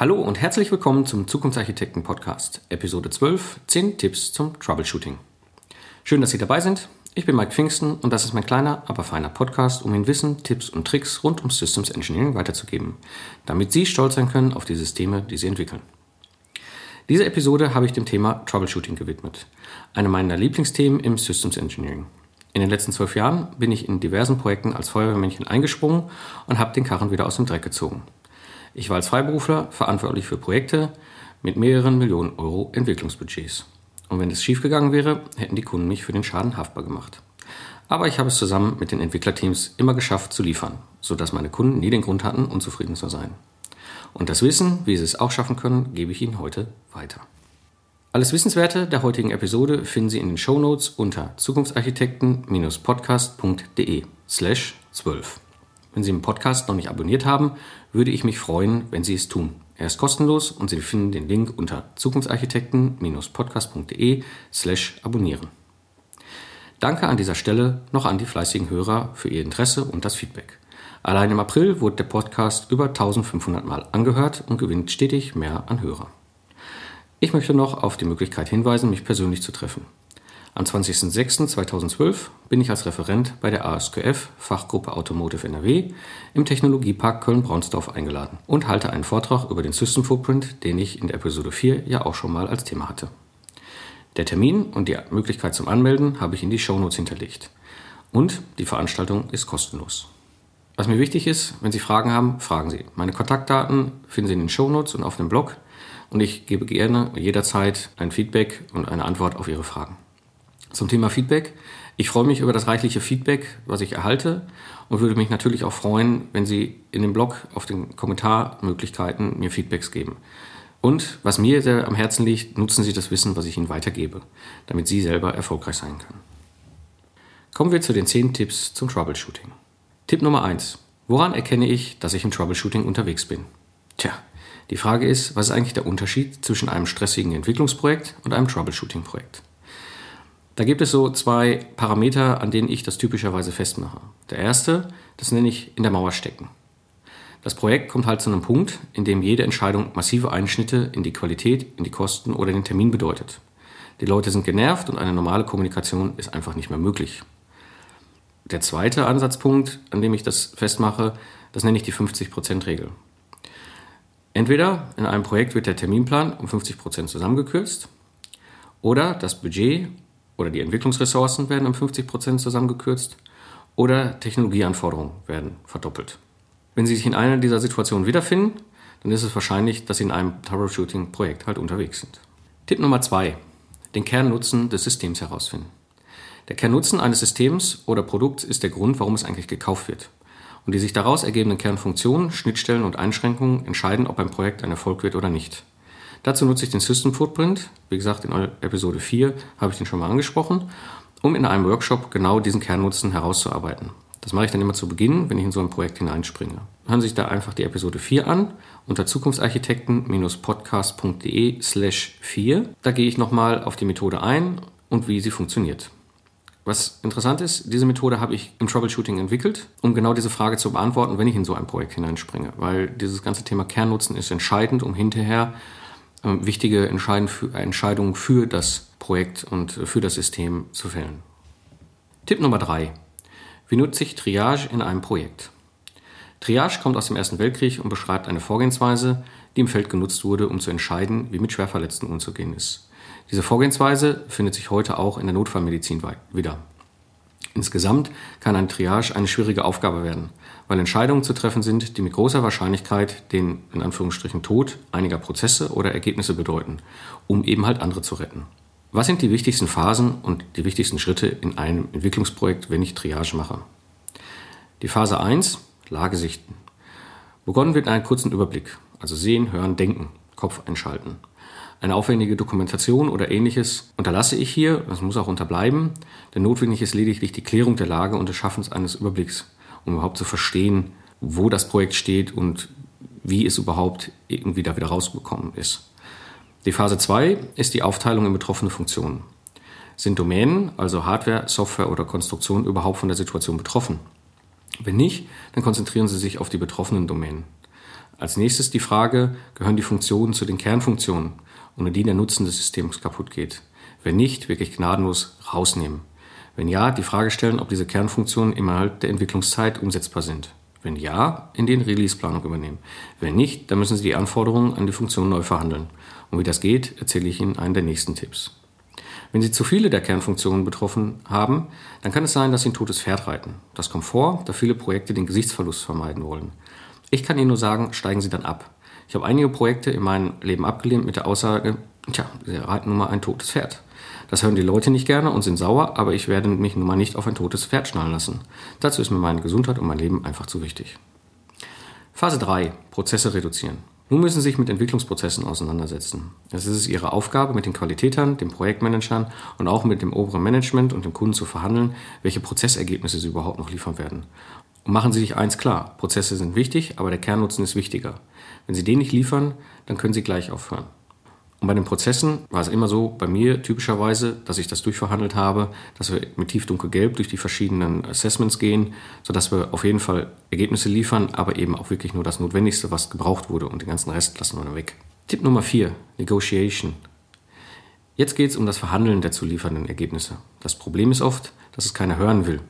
Hallo und herzlich willkommen zum Zukunftsarchitekten Podcast, Episode 12, 10 Tipps zum Troubleshooting. Schön, dass Sie dabei sind. Ich bin Mike Pfingsten und das ist mein kleiner, aber feiner Podcast, um Ihnen Wissen, Tipps und Tricks rund um Systems Engineering weiterzugeben, damit Sie stolz sein können auf die Systeme, die Sie entwickeln. Diese Episode habe ich dem Thema Troubleshooting gewidmet, einem meiner Lieblingsthemen im Systems Engineering. In den letzten zwölf Jahren bin ich in diversen Projekten als Feuerwehrmännchen eingesprungen und habe den Karren wieder aus dem Dreck gezogen. Ich war als Freiberufler verantwortlich für Projekte mit mehreren Millionen Euro Entwicklungsbudgets. Und wenn es schiefgegangen wäre, hätten die Kunden mich für den Schaden haftbar gemacht. Aber ich habe es zusammen mit den Entwicklerteams immer geschafft zu liefern, sodass meine Kunden nie den Grund hatten, unzufrieden zu sein. Und das Wissen, wie sie es auch schaffen können, gebe ich Ihnen heute weiter. Alles Wissenswerte der heutigen Episode finden Sie in den Shownotes unter zukunftsarchitekten-podcast.de slash 12. Wenn Sie den Podcast noch nicht abonniert haben, würde ich mich freuen, wenn Sie es tun. Er ist kostenlos und Sie finden den Link unter zukunftsarchitekten-podcast.de slash abonnieren. Danke an dieser Stelle noch an die fleißigen Hörer für Ihr Interesse und das Feedback. Allein im April wurde der Podcast über 1500 Mal angehört und gewinnt stetig mehr an Hörer. Ich möchte noch auf die Möglichkeit hinweisen, mich persönlich zu treffen. Am 20.06.2012 bin ich als Referent bei der ASQF Fachgruppe Automotive NRW im Technologiepark Köln-Braunsdorf eingeladen und halte einen Vortrag über den System Footprint, den ich in der Episode 4 ja auch schon mal als Thema hatte. Der Termin und die Möglichkeit zum Anmelden habe ich in die Shownotes hinterlegt. Und die Veranstaltung ist kostenlos. Was mir wichtig ist, wenn Sie Fragen haben, fragen Sie. Meine Kontaktdaten finden Sie in den Shownotes und auf dem Blog und ich gebe gerne jederzeit ein Feedback und eine Antwort auf Ihre Fragen. Zum Thema Feedback. Ich freue mich über das reichliche Feedback, was ich erhalte und würde mich natürlich auch freuen, wenn Sie in dem Blog auf den Kommentarmöglichkeiten mir Feedbacks geben. Und was mir sehr am Herzen liegt, nutzen Sie das Wissen, was ich Ihnen weitergebe, damit Sie selber erfolgreich sein können. Kommen wir zu den 10 Tipps zum Troubleshooting. Tipp Nummer 1. Woran erkenne ich, dass ich im Troubleshooting unterwegs bin? Tja, die Frage ist, was ist eigentlich der Unterschied zwischen einem stressigen Entwicklungsprojekt und einem Troubleshooting-Projekt? Da gibt es so zwei Parameter, an denen ich das typischerweise festmache. Der erste, das nenne ich in der Mauer stecken. Das Projekt kommt halt zu einem Punkt, in dem jede Entscheidung massive Einschnitte in die Qualität, in die Kosten oder den Termin bedeutet. Die Leute sind genervt und eine normale Kommunikation ist einfach nicht mehr möglich. Der zweite Ansatzpunkt, an dem ich das festmache, das nenne ich die 50%-Regel. Entweder in einem Projekt wird der Terminplan um 50% zusammengekürzt oder das Budget oder die Entwicklungsressourcen werden um 50 Prozent zusammengekürzt oder Technologieanforderungen werden verdoppelt. Wenn Sie sich in einer dieser Situationen wiederfinden, dann ist es wahrscheinlich, dass Sie in einem Troubleshooting-Projekt halt unterwegs sind. Tipp Nummer zwei: Den Kernnutzen des Systems herausfinden. Der Kernnutzen eines Systems oder Produkts ist der Grund, warum es eigentlich gekauft wird. Und die sich daraus ergebenden Kernfunktionen, Schnittstellen und Einschränkungen entscheiden, ob ein Projekt ein Erfolg wird oder nicht. Dazu nutze ich den System Footprint. Wie gesagt, in Episode 4 habe ich den schon mal angesprochen, um in einem Workshop genau diesen Kernnutzen herauszuarbeiten. Das mache ich dann immer zu Beginn, wenn ich in so ein Projekt hineinspringe. Hören Sie sich da einfach die Episode 4 an unter zukunftsarchitekten-podcast.de slash 4. Da gehe ich nochmal auf die Methode ein und wie sie funktioniert. Was interessant ist, diese Methode habe ich im Troubleshooting entwickelt, um genau diese Frage zu beantworten, wenn ich in so ein Projekt hineinspringe. Weil dieses ganze Thema Kernnutzen ist entscheidend, um hinterher wichtige Entscheidungen für das Projekt und für das System zu fällen. Tipp Nummer drei: Wie nutze ich Triage in einem Projekt? Triage kommt aus dem Ersten Weltkrieg und beschreibt eine Vorgehensweise, die im Feld genutzt wurde, um zu entscheiden, wie mit Schwerverletzten umzugehen ist. Diese Vorgehensweise findet sich heute auch in der Notfallmedizin wieder. Insgesamt kann ein Triage eine schwierige Aufgabe werden, weil Entscheidungen zu treffen sind, die mit großer Wahrscheinlichkeit den in Anführungsstrichen Tod einiger Prozesse oder Ergebnisse bedeuten, um eben halt andere zu retten. Was sind die wichtigsten Phasen und die wichtigsten Schritte in einem Entwicklungsprojekt, wenn ich Triage mache? Die Phase 1, Lage sichten. Begonnen wird in einem kurzen Überblick, also sehen, hören, denken, Kopf einschalten. Eine aufwendige Dokumentation oder ähnliches unterlasse ich hier, das muss auch unterbleiben, denn notwendig ist lediglich die Klärung der Lage und des Schaffens eines Überblicks, um überhaupt zu verstehen, wo das Projekt steht und wie es überhaupt irgendwie da wieder rausgekommen ist. Die Phase 2 ist die Aufteilung in betroffene Funktionen. Sind Domänen, also Hardware, Software oder Konstruktion, überhaupt von der Situation betroffen? Wenn nicht, dann konzentrieren Sie sich auf die betroffenen Domänen. Als nächstes die Frage, gehören die Funktionen zu den Kernfunktionen, ohne die der Nutzen des Systems kaputt geht? Wenn nicht, wirklich gnadenlos rausnehmen. Wenn ja, die Frage stellen, ob diese Kernfunktionen innerhalb der Entwicklungszeit umsetzbar sind. Wenn ja, in den Release-Planung übernehmen. Wenn nicht, dann müssen Sie die Anforderungen an die Funktion neu verhandeln. Und wie das geht, erzähle ich Ihnen einen der nächsten Tipps. Wenn Sie zu viele der Kernfunktionen betroffen haben, dann kann es sein, dass Sie ein totes Pferd reiten. Das kommt vor, da viele Projekte den Gesichtsverlust vermeiden wollen. Ich kann Ihnen nur sagen, steigen Sie dann ab. Ich habe einige Projekte in meinem Leben abgelehnt mit der Aussage, tja, Sie reiten nun mal ein totes Pferd. Das hören die Leute nicht gerne und sind sauer, aber ich werde mich nun mal nicht auf ein totes Pferd schnallen lassen. Dazu ist mir meine Gesundheit und mein Leben einfach zu wichtig. Phase 3. Prozesse reduzieren. Nun müssen Sie sich mit Entwicklungsprozessen auseinandersetzen. Es ist Ihre Aufgabe, mit den Qualitätern, den Projektmanagern und auch mit dem oberen Management und dem Kunden zu verhandeln, welche Prozessergebnisse Sie überhaupt noch liefern werden. Und machen Sie sich eins klar, Prozesse sind wichtig, aber der Kernnutzen ist wichtiger. Wenn Sie den nicht liefern, dann können Sie gleich aufhören. Und bei den Prozessen war es immer so, bei mir typischerweise, dass ich das durchverhandelt habe, dass wir mit tiefdunkelgelb durch die verschiedenen Assessments gehen, sodass wir auf jeden Fall Ergebnisse liefern, aber eben auch wirklich nur das Notwendigste, was gebraucht wurde und den ganzen Rest lassen wir dann weg. Tipp Nummer 4, Negotiation. Jetzt geht es um das Verhandeln der zu liefernden Ergebnisse. Das Problem ist oft, dass es keiner hören will.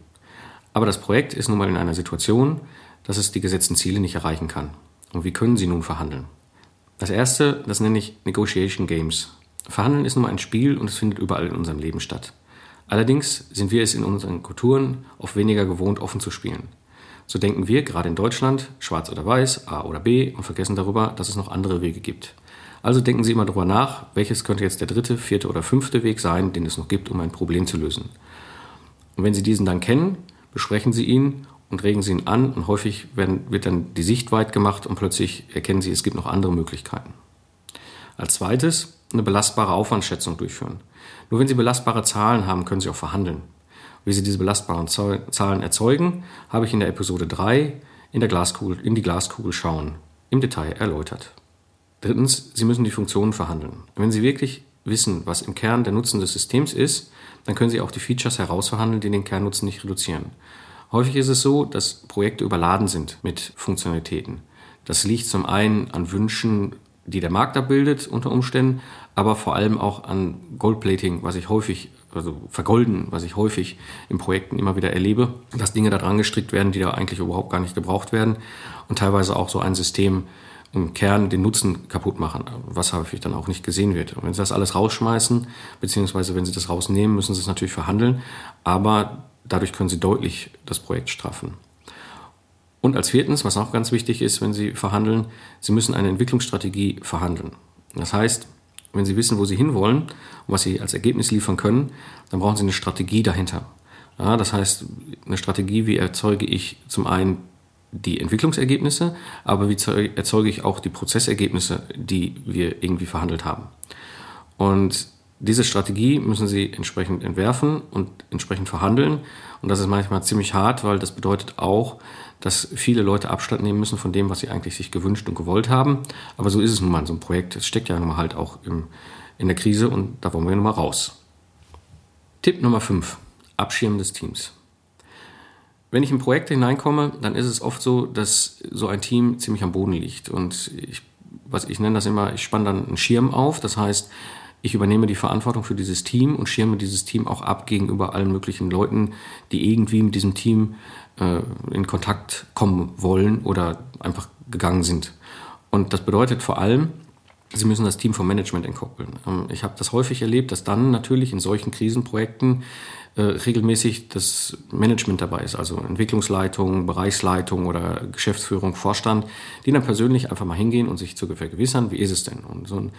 Aber das Projekt ist nun mal in einer Situation, dass es die gesetzten Ziele nicht erreichen kann. Und wie können Sie nun verhandeln? Das erste, das nenne ich Negotiation Games. Verhandeln ist nun mal ein Spiel und es findet überall in unserem Leben statt. Allerdings sind wir es in unseren Kulturen oft weniger gewohnt, offen zu spielen. So denken wir, gerade in Deutschland, schwarz oder weiß, A oder B, und vergessen darüber, dass es noch andere Wege gibt. Also denken Sie immer darüber nach, welches könnte jetzt der dritte, vierte oder fünfte Weg sein, den es noch gibt, um ein Problem zu lösen. Und wenn Sie diesen dann kennen, besprechen Sie ihn und regen sie ihn an und häufig werden, wird dann die Sicht weit gemacht und plötzlich erkennen sie, es gibt noch andere Möglichkeiten. Als zweites eine belastbare Aufwandschätzung durchführen. Nur wenn Sie belastbare Zahlen haben, können Sie auch verhandeln. Wie Sie diese belastbaren Zahlen erzeugen, habe ich in der Episode 3 in, der Glaskugel, in die Glaskugel schauen im Detail erläutert. Drittens, Sie müssen die Funktionen verhandeln. Wenn Sie wirklich wissen, was im Kern der Nutzen des Systems ist, dann können Sie auch die Features herausverhandeln, die den Kernnutzen nicht reduzieren. Häufig ist es so, dass Projekte überladen sind mit Funktionalitäten. Das liegt zum einen an Wünschen, die der Markt abbildet unter Umständen, aber vor allem auch an Goldplating, was ich häufig, also Vergolden, was ich häufig in Projekten immer wieder erlebe, dass Dinge da dran gestrickt werden, die da eigentlich überhaupt gar nicht gebraucht werden und teilweise auch so ein System im Kern den Nutzen kaputt machen, was häufig dann auch nicht gesehen wird. Und wenn Sie das alles rausschmeißen, beziehungsweise wenn Sie das rausnehmen, müssen Sie es natürlich verhandeln, aber Dadurch können Sie deutlich das Projekt straffen. Und als viertens, was auch ganz wichtig ist, wenn Sie verhandeln, Sie müssen eine Entwicklungsstrategie verhandeln. Das heißt, wenn Sie wissen, wo Sie hinwollen und was Sie als Ergebnis liefern können, dann brauchen Sie eine Strategie dahinter. Ja, das heißt, eine Strategie, wie erzeuge ich zum einen die Entwicklungsergebnisse, aber wie erzeuge ich auch die Prozessergebnisse, die wir irgendwie verhandelt haben. Und diese Strategie müssen Sie entsprechend entwerfen und entsprechend verhandeln. Und das ist manchmal ziemlich hart, weil das bedeutet auch, dass viele Leute Abstand nehmen müssen von dem, was sie eigentlich sich gewünscht und gewollt haben. Aber so ist es nun mal in so einem Projekt. Es steckt ja nun mal halt auch im, in der Krise und da wollen wir nun mal raus. Tipp Nummer 5. Abschirmen des Teams. Wenn ich in Projekte hineinkomme, dann ist es oft so, dass so ein Team ziemlich am Boden liegt. Und ich, was ich nenne das immer, ich spanne dann einen Schirm auf. Das heißt, ich übernehme die Verantwortung für dieses Team und schirme dieses Team auch ab gegenüber allen möglichen Leuten, die irgendwie mit diesem Team äh, in Kontakt kommen wollen oder einfach gegangen sind. Und das bedeutet vor allem, Sie müssen das Team vom Management entkoppeln. Ähm, ich habe das häufig erlebt, dass dann natürlich in solchen Krisenprojekten äh, regelmäßig das Management dabei ist, also Entwicklungsleitung, Bereichsleitung oder Geschäftsführung, Vorstand, die dann persönlich einfach mal hingehen und sich zu vergewissern, wie ist es denn? Und so ein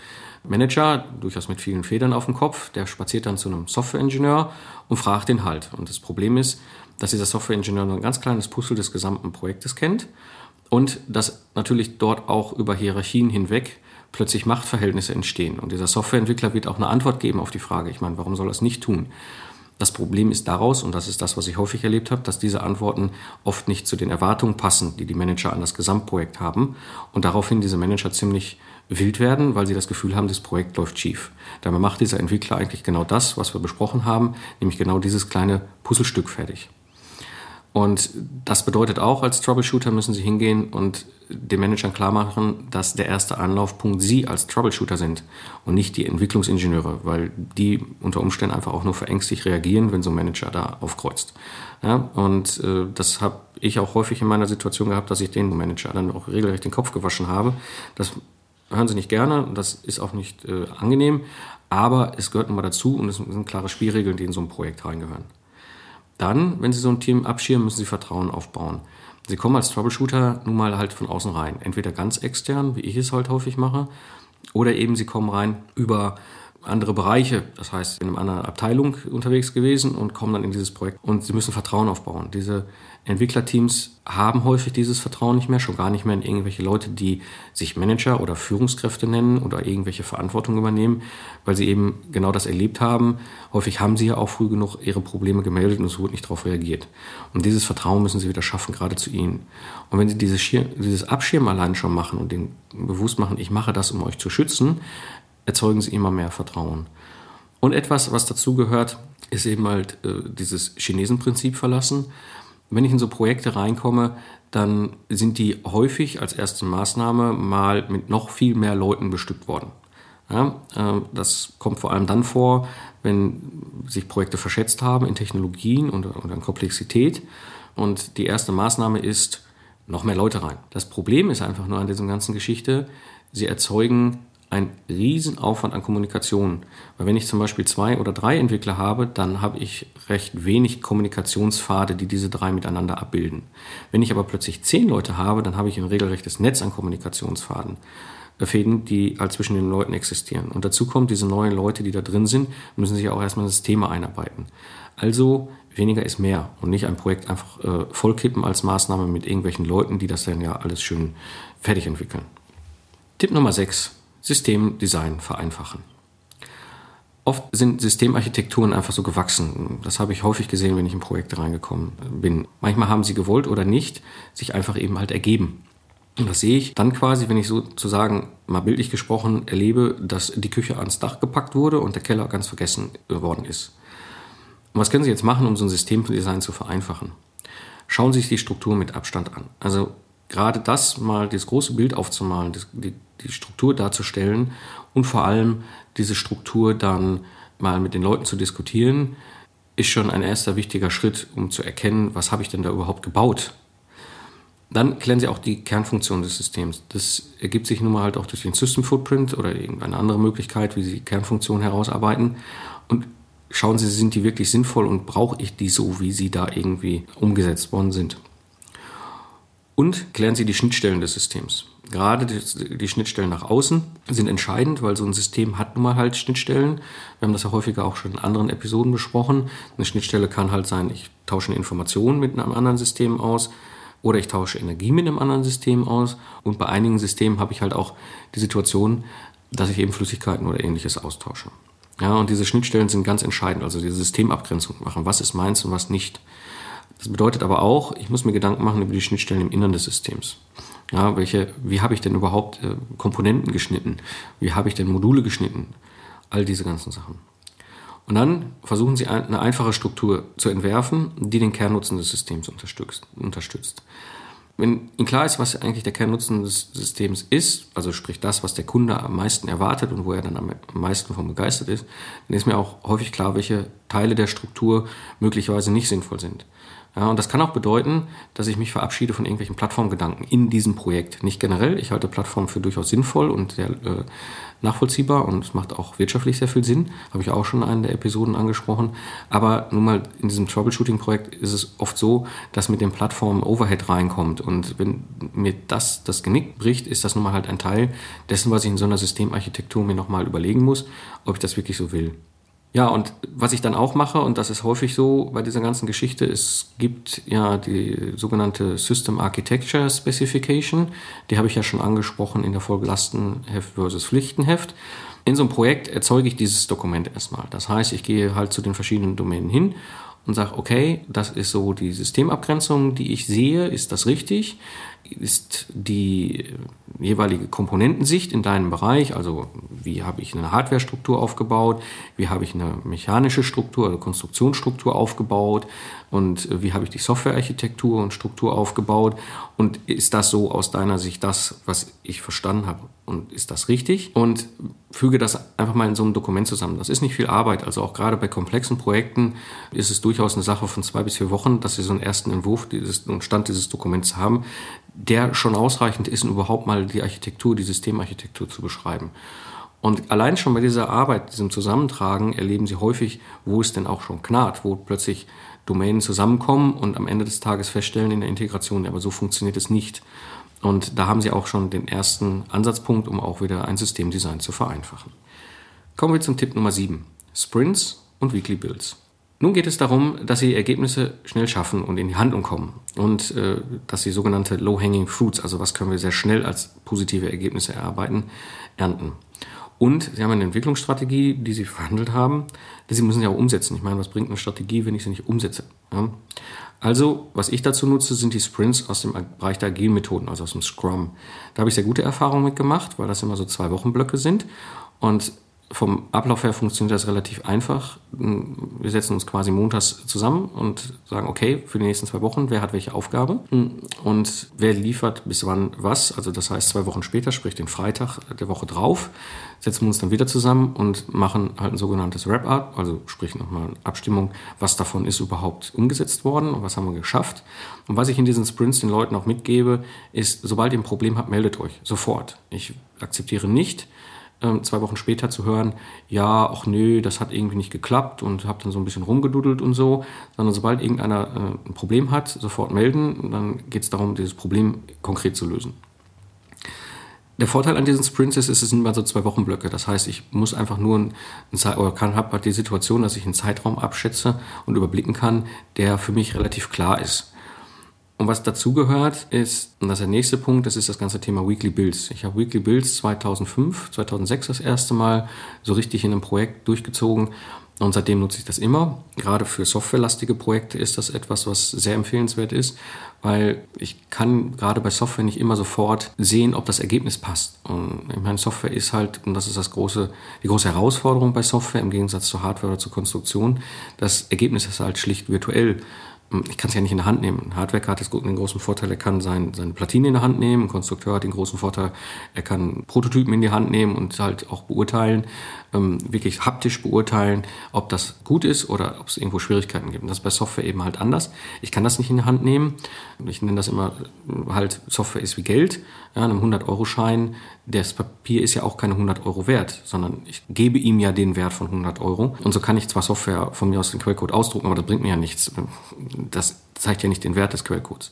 Manager, durchaus mit vielen Federn auf dem Kopf, der spaziert dann zu einem Softwareingenieur und fragt den halt. Und das Problem ist, dass dieser Softwareingenieur nur ein ganz kleines Puzzle des gesamten Projektes kennt und dass natürlich dort auch über Hierarchien hinweg plötzlich Machtverhältnisse entstehen. Und dieser Softwareentwickler wird auch eine Antwort geben auf die Frage, ich meine, warum soll er es nicht tun? Das Problem ist daraus, und das ist das, was ich häufig erlebt habe, dass diese Antworten oft nicht zu den Erwartungen passen, die die Manager an das Gesamtprojekt haben und daraufhin diese Manager ziemlich wild werden, weil sie das Gefühl haben, das Projekt läuft schief. Dabei macht dieser Entwickler eigentlich genau das, was wir besprochen haben, nämlich genau dieses kleine Puzzlestück fertig. Und das bedeutet auch, als Troubleshooter müssen Sie hingehen und den Managern klar machen, dass der erste Anlaufpunkt Sie als Troubleshooter sind und nicht die Entwicklungsingenieure, weil die unter Umständen einfach auch nur verängstigt reagieren, wenn so ein Manager da aufkreuzt. Ja, und äh, das habe ich auch häufig in meiner Situation gehabt, dass ich den Manager dann auch regelrecht den Kopf gewaschen habe. Das hören Sie nicht gerne, das ist auch nicht äh, angenehm, aber es gehört nun mal dazu und es sind klare Spielregeln, die in so ein Projekt reingehören. Dann, wenn Sie so ein Team abschirmen, müssen Sie Vertrauen aufbauen. Sie kommen als Troubleshooter nun mal halt von außen rein. Entweder ganz extern, wie ich es halt häufig mache, oder eben Sie kommen rein über andere Bereiche, das heißt in einer anderen Abteilung unterwegs gewesen und kommen dann in dieses Projekt. Und sie müssen Vertrauen aufbauen. Diese Entwicklerteams haben häufig dieses Vertrauen nicht mehr, schon gar nicht mehr in irgendwelche Leute, die sich Manager oder Führungskräfte nennen oder irgendwelche Verantwortung übernehmen, weil sie eben genau das erlebt haben. Häufig haben sie ja auch früh genug ihre Probleme gemeldet und es wurde nicht darauf reagiert. Und dieses Vertrauen müssen sie wieder schaffen, gerade zu ihnen. Und wenn sie dieses, Schir dieses Abschirmen allein schon machen und den bewusst machen, ich mache das, um euch zu schützen, erzeugen sie immer mehr Vertrauen. Und etwas, was dazu gehört, ist eben halt äh, dieses Chinesenprinzip verlassen. Wenn ich in so Projekte reinkomme, dann sind die häufig als erste Maßnahme mal mit noch viel mehr Leuten bestückt worden. Ja, äh, das kommt vor allem dann vor, wenn sich Projekte verschätzt haben in Technologien und, und in Komplexität. Und die erste Maßnahme ist, noch mehr Leute rein. Das Problem ist einfach nur an dieser ganzen Geschichte, sie erzeugen ein Riesenaufwand an Kommunikation. Weil wenn ich zum Beispiel zwei oder drei Entwickler habe, dann habe ich recht wenig Kommunikationspfade, die diese drei miteinander abbilden. Wenn ich aber plötzlich zehn Leute habe, dann habe ich ein regelrechtes Netz an Kommunikationsfaden. Äh, Fäden, die halt zwischen den Leuten existieren. Und dazu kommt, diese neuen Leute, die da drin sind, müssen sich auch erstmal in Systeme einarbeiten. Also weniger ist mehr und nicht ein Projekt einfach äh, vollkippen als Maßnahme mit irgendwelchen Leuten, die das dann ja alles schön fertig entwickeln. Tipp Nummer 6. Systemdesign vereinfachen. Oft sind Systemarchitekturen einfach so gewachsen. Das habe ich häufig gesehen, wenn ich in Projekte reingekommen bin. Manchmal haben sie gewollt oder nicht, sich einfach eben halt ergeben. Und das sehe ich dann quasi, wenn ich sozusagen mal bildlich gesprochen erlebe, dass die Küche ans Dach gepackt wurde und der Keller ganz vergessen worden ist. Und was können Sie jetzt machen, um so ein Systemdesign zu vereinfachen? Schauen Sie sich die Struktur mit Abstand an. Also gerade das mal, das große Bild aufzumalen, die, die Struktur darzustellen und vor allem diese Struktur dann mal mit den Leuten zu diskutieren, ist schon ein erster wichtiger Schritt, um zu erkennen, was habe ich denn da überhaupt gebaut. Dann klären Sie auch die Kernfunktion des Systems. Das ergibt sich nun mal halt auch durch den System Footprint oder irgendeine andere Möglichkeit, wie Sie Kernfunktionen herausarbeiten. Und schauen Sie, sind die wirklich sinnvoll und brauche ich die so, wie sie da irgendwie umgesetzt worden sind. Und klären Sie die Schnittstellen des Systems. Gerade die, Schnittstellen nach außen sind entscheidend, weil so ein System hat nun mal halt Schnittstellen. Wir haben das ja häufiger auch schon in anderen Episoden besprochen. Eine Schnittstelle kann halt sein, ich tausche eine Information mit einem anderen System aus oder ich tausche Energie mit einem anderen System aus. Und bei einigen Systemen habe ich halt auch die Situation, dass ich eben Flüssigkeiten oder ähnliches austausche. Ja, und diese Schnittstellen sind ganz entscheidend, also diese Systemabgrenzung machen. Was ist meins und was nicht? Das bedeutet aber auch, ich muss mir Gedanken machen über die Schnittstellen im Innern des Systems. Ja, welche, wie habe ich denn überhaupt äh, Komponenten geschnitten? Wie habe ich denn Module geschnitten? All diese ganzen Sachen. Und dann versuchen Sie eine einfache Struktur zu entwerfen, die den Kernnutzen des Systems unterstützt. Wenn Ihnen klar ist, was eigentlich der Kernnutzen des Systems ist, also sprich das, was der Kunde am meisten erwartet und wo er dann am meisten von begeistert ist, dann ist mir auch häufig klar, welche Teile der Struktur möglicherweise nicht sinnvoll sind. Ja, und das kann auch bedeuten, dass ich mich verabschiede von irgendwelchen Plattformgedanken in diesem Projekt. Nicht generell, ich halte Plattformen für durchaus sinnvoll und sehr äh, nachvollziehbar und es macht auch wirtschaftlich sehr viel Sinn, habe ich auch schon in einer der Episoden angesprochen. Aber nun mal in diesem Troubleshooting-Projekt ist es oft so, dass mit den Plattformen Overhead reinkommt und wenn mir das das Genick bricht, ist das nun mal halt ein Teil dessen, was ich in so einer Systemarchitektur mir nochmal überlegen muss, ob ich das wirklich so will. Ja, und was ich dann auch mache, und das ist häufig so bei dieser ganzen Geschichte, es gibt ja die sogenannte System Architecture Specification, die habe ich ja schon angesprochen in der Folge Lastenheft versus Pflichtenheft. In so einem Projekt erzeuge ich dieses Dokument erstmal. Das heißt, ich gehe halt zu den verschiedenen Domänen hin und sage, okay, das ist so die Systemabgrenzung, die ich sehe, ist das richtig? Ist die jeweilige Komponentensicht in deinem Bereich, also wie habe ich eine Hardwarestruktur aufgebaut, wie habe ich eine mechanische Struktur, also Konstruktionsstruktur aufgebaut? Und wie habe ich die Softwarearchitektur und Struktur aufgebaut? Und ist das so aus deiner Sicht das, was ich verstanden habe? Und ist das richtig? Und füge das einfach mal in so einem Dokument zusammen. Das ist nicht viel Arbeit, also auch gerade bei komplexen Projekten ist es durchaus eine Sache von zwei bis vier Wochen, dass Sie so einen ersten Entwurf und Stand dieses Dokuments haben, der schon ausreichend ist, um überhaupt mal die Architektur, die Systemarchitektur zu beschreiben. Und allein schon bei dieser Arbeit, diesem Zusammentragen, erleben Sie häufig, wo es denn auch schon knarrt, wo plötzlich Domänen zusammenkommen und am Ende des Tages feststellen in der Integration, aber so funktioniert es nicht. Und da haben Sie auch schon den ersten Ansatzpunkt, um auch wieder ein Systemdesign zu vereinfachen. Kommen wir zum Tipp Nummer 7. Sprints und Weekly Builds. Nun geht es darum, dass Sie Ergebnisse schnell schaffen und in die Handlung kommen und äh, dass Sie sogenannte Low-Hanging Fruits, also was können wir sehr schnell als positive Ergebnisse erarbeiten, ernten. Und Sie haben eine Entwicklungsstrategie, die Sie verhandelt haben, die Sie müssen ja auch umsetzen. Ich meine, was bringt eine Strategie, wenn ich sie nicht umsetze? Ja? Also, was ich dazu nutze, sind die Sprints aus dem Bereich der agilen Methoden, also aus dem Scrum. Da habe ich sehr gute Erfahrungen mitgemacht, weil das immer so zwei Wochenblöcke sind. Und vom Ablauf her funktioniert das relativ einfach. Wir setzen uns quasi montags zusammen und sagen, okay, für die nächsten zwei Wochen, wer hat welche Aufgabe und wer liefert bis wann was. Also das heißt, zwei Wochen später, sprich den Freitag der Woche drauf, setzen wir uns dann wieder zusammen und machen halt ein sogenanntes Wrap-Up, also sprich nochmal eine Abstimmung, was davon ist überhaupt umgesetzt worden und was haben wir geschafft. Und was ich in diesen Sprints den Leuten auch mitgebe, ist, sobald ihr ein Problem habt, meldet euch sofort. Ich akzeptiere nicht, ähm, zwei Wochen später zu hören, ja, ach nö, das hat irgendwie nicht geklappt und habe dann so ein bisschen rumgedudelt und so, sondern sobald irgendeiner äh, ein Problem hat, sofort melden, dann geht es darum, dieses Problem konkret zu lösen. Der Vorteil an diesen Sprints ist, es sind immer so zwei Wochenblöcke. Das heißt, ich muss einfach nur ein, ein oder kann habe halt die Situation, dass ich einen Zeitraum abschätze und überblicken kann, der für mich relativ klar ist. Und was dazugehört ist, und das ist der nächste Punkt, das ist das ganze Thema Weekly Builds. Ich habe Weekly Builds 2005, 2006 das erste Mal so richtig in einem Projekt durchgezogen und seitdem nutze ich das immer. Gerade für softwarelastige Projekte ist das etwas, was sehr empfehlenswert ist, weil ich kann gerade bei Software nicht immer sofort sehen, ob das Ergebnis passt. Und ich meine, Software ist halt, und das ist das große, die große Herausforderung bei Software im Gegensatz zur Hardware oder zur Konstruktion, das Ergebnis ist halt schlicht virtuell ich kann es ja nicht in der Hand nehmen. Ein Hardware hat den großen Vorteil, er kann sein, seine Platine in der Hand nehmen. Ein Konstrukteur hat den großen Vorteil, er kann Prototypen in die Hand nehmen und halt auch beurteilen, ähm, wirklich haptisch beurteilen, ob das gut ist oder ob es irgendwo Schwierigkeiten gibt. Und das ist bei Software eben halt anders. Ich kann das nicht in die Hand nehmen. Ich nenne das immer halt, Software ist wie Geld. Ja, einem 100-Euro-Schein, das Papier ist ja auch keine 100 Euro wert, sondern ich gebe ihm ja den Wert von 100 Euro. Und so kann ich zwar Software von mir aus den Quellcode ausdrucken, aber das bringt mir ja nichts. Das zeigt ja nicht den Wert des Quellcodes.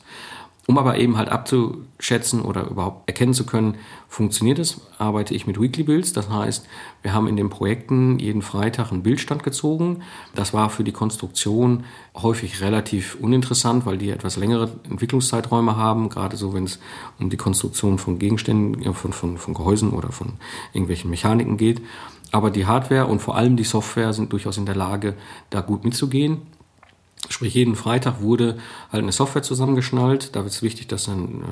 Um aber eben halt abzuschätzen oder überhaupt erkennen zu können, funktioniert es, arbeite ich mit Weekly Builds. Das heißt, wir haben in den Projekten jeden Freitag einen Bildstand gezogen. Das war für die Konstruktion häufig relativ uninteressant, weil die etwas längere Entwicklungszeiträume haben, gerade so, wenn es um die Konstruktion von Gegenständen, von, von, von Gehäusen oder von irgendwelchen Mechaniken geht. Aber die Hardware und vor allem die Software sind durchaus in der Lage, da gut mitzugehen. Sprich, jeden Freitag wurde halt eine Software zusammengeschnallt. Da wird es wichtig, dass wir ein,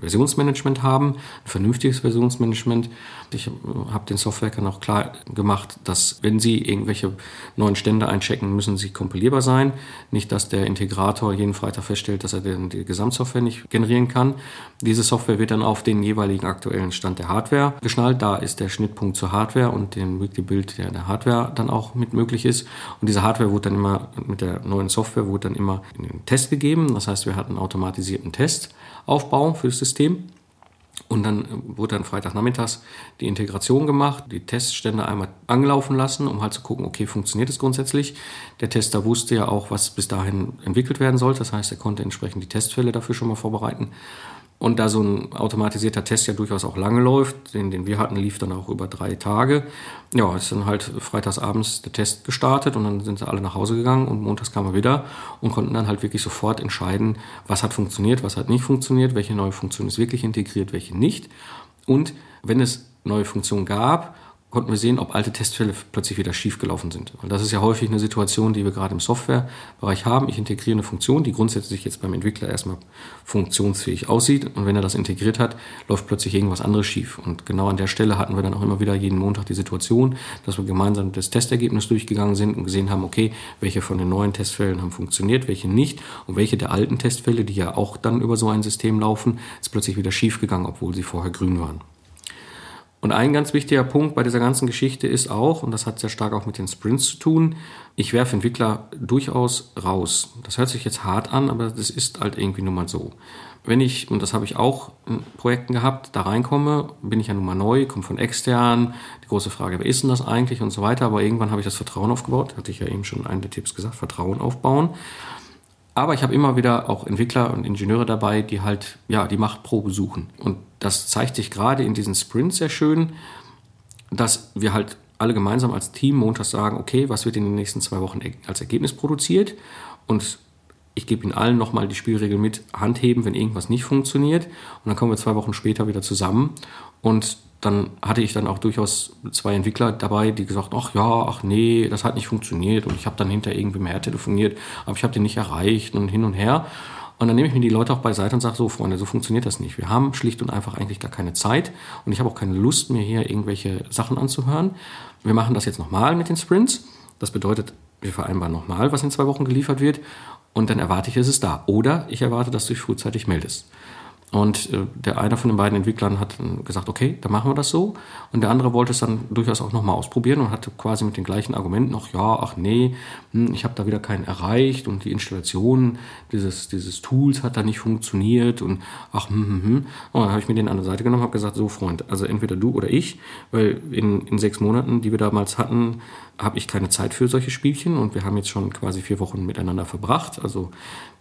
Versionsmanagement haben, ein vernünftiges Versionsmanagement. Ich habe den Softwarekern auch klar gemacht, dass wenn sie irgendwelche neuen Stände einchecken, müssen sie kompilierbar sein. Nicht, dass der Integrator jeden Freitag feststellt, dass er den, die Gesamtsoftware nicht generieren kann. Diese Software wird dann auf den jeweiligen aktuellen Stand der Hardware geschnallt. Da ist der Schnittpunkt zur Hardware und den Weekly Build, der der Hardware dann auch mit möglich ist. Und diese Hardware wurde dann immer mit der neuen Software wurde dann immer in den Test gegeben. Das heißt, wir hatten einen automatisierten Testaufbau für das System. Und dann wurde dann Freitagnachmittags die Integration gemacht, die Teststände einmal angelaufen lassen, um halt zu gucken, okay, funktioniert es grundsätzlich. Der Tester wusste ja auch, was bis dahin entwickelt werden sollte. Das heißt, er konnte entsprechend die Testfälle dafür schon mal vorbereiten. Und da so ein automatisierter Test ja durchaus auch lange läuft, den, den wir hatten, lief dann auch über drei Tage. Ja, ist dann halt freitagsabends der Test gestartet und dann sind sie alle nach Hause gegangen und montags kamen wir wieder und konnten dann halt wirklich sofort entscheiden, was hat funktioniert, was hat nicht funktioniert, welche neue Funktion ist wirklich integriert, welche nicht. Und wenn es neue Funktionen gab konnten wir sehen, ob alte Testfälle plötzlich wieder schiefgelaufen sind. Und das ist ja häufig eine Situation, die wir gerade im Softwarebereich haben. Ich integriere eine Funktion, die grundsätzlich jetzt beim Entwickler erstmal funktionsfähig aussieht. Und wenn er das integriert hat, läuft plötzlich irgendwas anderes schief. Und genau an der Stelle hatten wir dann auch immer wieder jeden Montag die Situation, dass wir gemeinsam das Testergebnis durchgegangen sind und gesehen haben, okay, welche von den neuen Testfällen haben funktioniert, welche nicht und welche der alten Testfälle, die ja auch dann über so ein System laufen, ist plötzlich wieder schief gegangen, obwohl sie vorher grün waren. Und ein ganz wichtiger Punkt bei dieser ganzen Geschichte ist auch, und das hat sehr stark auch mit den Sprints zu tun, ich werfe Entwickler durchaus raus. Das hört sich jetzt hart an, aber das ist halt irgendwie nun mal so. Wenn ich, und das habe ich auch in Projekten gehabt, da reinkomme, bin ich ja nun mal neu, komme von extern, die große Frage, wer ist denn das eigentlich und so weiter, aber irgendwann habe ich das Vertrauen aufgebaut, hatte ich ja eben schon einen der Tipps gesagt, Vertrauen aufbauen. Aber ich habe immer wieder auch Entwickler und Ingenieure dabei, die halt ja die Machtprobe suchen. Und das zeigt sich gerade in diesen Sprints sehr schön, dass wir halt alle gemeinsam als Team montags sagen, okay, was wird in den nächsten zwei Wochen als Ergebnis produziert? Und ich gebe Ihnen allen nochmal die Spielregel mit, Handheben, wenn irgendwas nicht funktioniert. Und dann kommen wir zwei Wochen später wieder zusammen und dann hatte ich dann auch durchaus zwei Entwickler dabei, die gesagt, ach ja, ach nee, das hat nicht funktioniert und ich habe dann hinter irgendwie mehr telefoniert, aber ich habe den nicht erreicht und hin und her. Und dann nehme ich mir die Leute auch beiseite und sage, so Freunde, so funktioniert das nicht. Wir haben schlicht und einfach eigentlich gar keine Zeit und ich habe auch keine Lust, mir hier irgendwelche Sachen anzuhören. Wir machen das jetzt nochmal mit den Sprints. Das bedeutet, wir vereinbaren nochmal, was in zwei Wochen geliefert wird und dann erwarte ich, es da. Oder ich erwarte, dass du dich frühzeitig meldest. Und äh, der eine von den beiden Entwicklern hat gesagt, okay, dann machen wir das so. Und der andere wollte es dann durchaus auch nochmal ausprobieren und hatte quasi mit den gleichen Argumenten noch, ja, ach nee, hm, ich habe da wieder keinen erreicht und die Installation dieses, dieses Tools hat da nicht funktioniert und ach, hm, hm, hm. Und dann habe ich mir den an der Seite genommen und habe gesagt, so Freund, also entweder du oder ich, weil in, in sechs Monaten, die wir damals hatten, habe ich keine Zeit für solche Spielchen und wir haben jetzt schon quasi vier Wochen miteinander verbracht. Also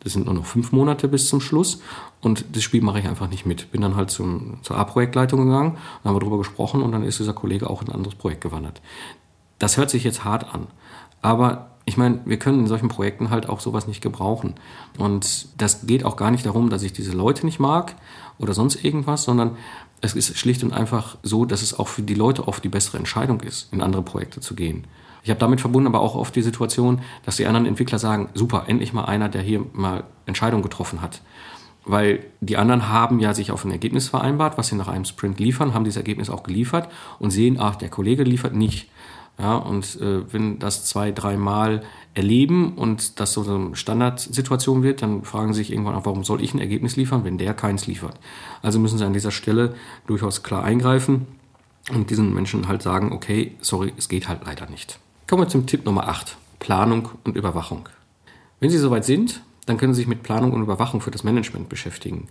das sind nur noch fünf Monate bis zum Schluss und das Spiel mache ich einfach nicht mit. Bin dann halt zum, zur A-Projektleitung gegangen, dann haben wir darüber gesprochen und dann ist dieser Kollege auch in ein anderes Projekt gewandert. Das hört sich jetzt hart an, aber ich meine, wir können in solchen Projekten halt auch sowas nicht gebrauchen. Und das geht auch gar nicht darum, dass ich diese Leute nicht mag oder sonst irgendwas, sondern es ist schlicht und einfach so, dass es auch für die Leute oft die bessere Entscheidung ist, in andere Projekte zu gehen. Ich habe damit verbunden aber auch oft die Situation, dass die anderen Entwickler sagen, super, endlich mal einer, der hier mal Entscheidungen getroffen hat. Weil die anderen haben ja sich auf ein Ergebnis vereinbart, was sie nach einem Sprint liefern, haben dieses Ergebnis auch geliefert und sehen, ach, der Kollege liefert nicht. Ja, und äh, wenn das zwei, dreimal erleben und das so eine Standardsituation wird, dann fragen sie sich irgendwann auch, warum soll ich ein Ergebnis liefern, wenn der keins liefert. Also müssen sie an dieser Stelle durchaus klar eingreifen und diesen Menschen halt sagen, okay, sorry, es geht halt leider nicht. Kommen wir zum Tipp Nummer 8. Planung und Überwachung. Wenn Sie soweit sind, dann können Sie sich mit Planung und Überwachung für das Management beschäftigen.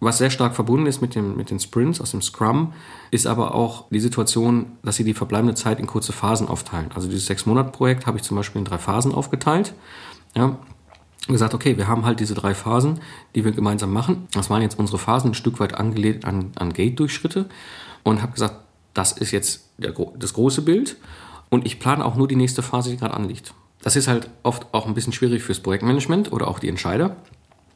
Was sehr stark verbunden ist mit, dem, mit den Sprints aus dem Scrum, ist aber auch die Situation, dass Sie die verbleibende Zeit in kurze Phasen aufteilen. Also dieses Sechs-Monat-Projekt habe ich zum Beispiel in drei Phasen aufgeteilt. Ja, gesagt, okay, wir haben halt diese drei Phasen, die wir gemeinsam machen. Das waren jetzt unsere Phasen ein Stück weit angelehnt an, an Gate-Durchschritte und habe gesagt, das ist jetzt der, das große Bild und ich plane auch nur die nächste Phase, die gerade anliegt. Das ist halt oft auch ein bisschen schwierig fürs Projektmanagement oder auch die Entscheider,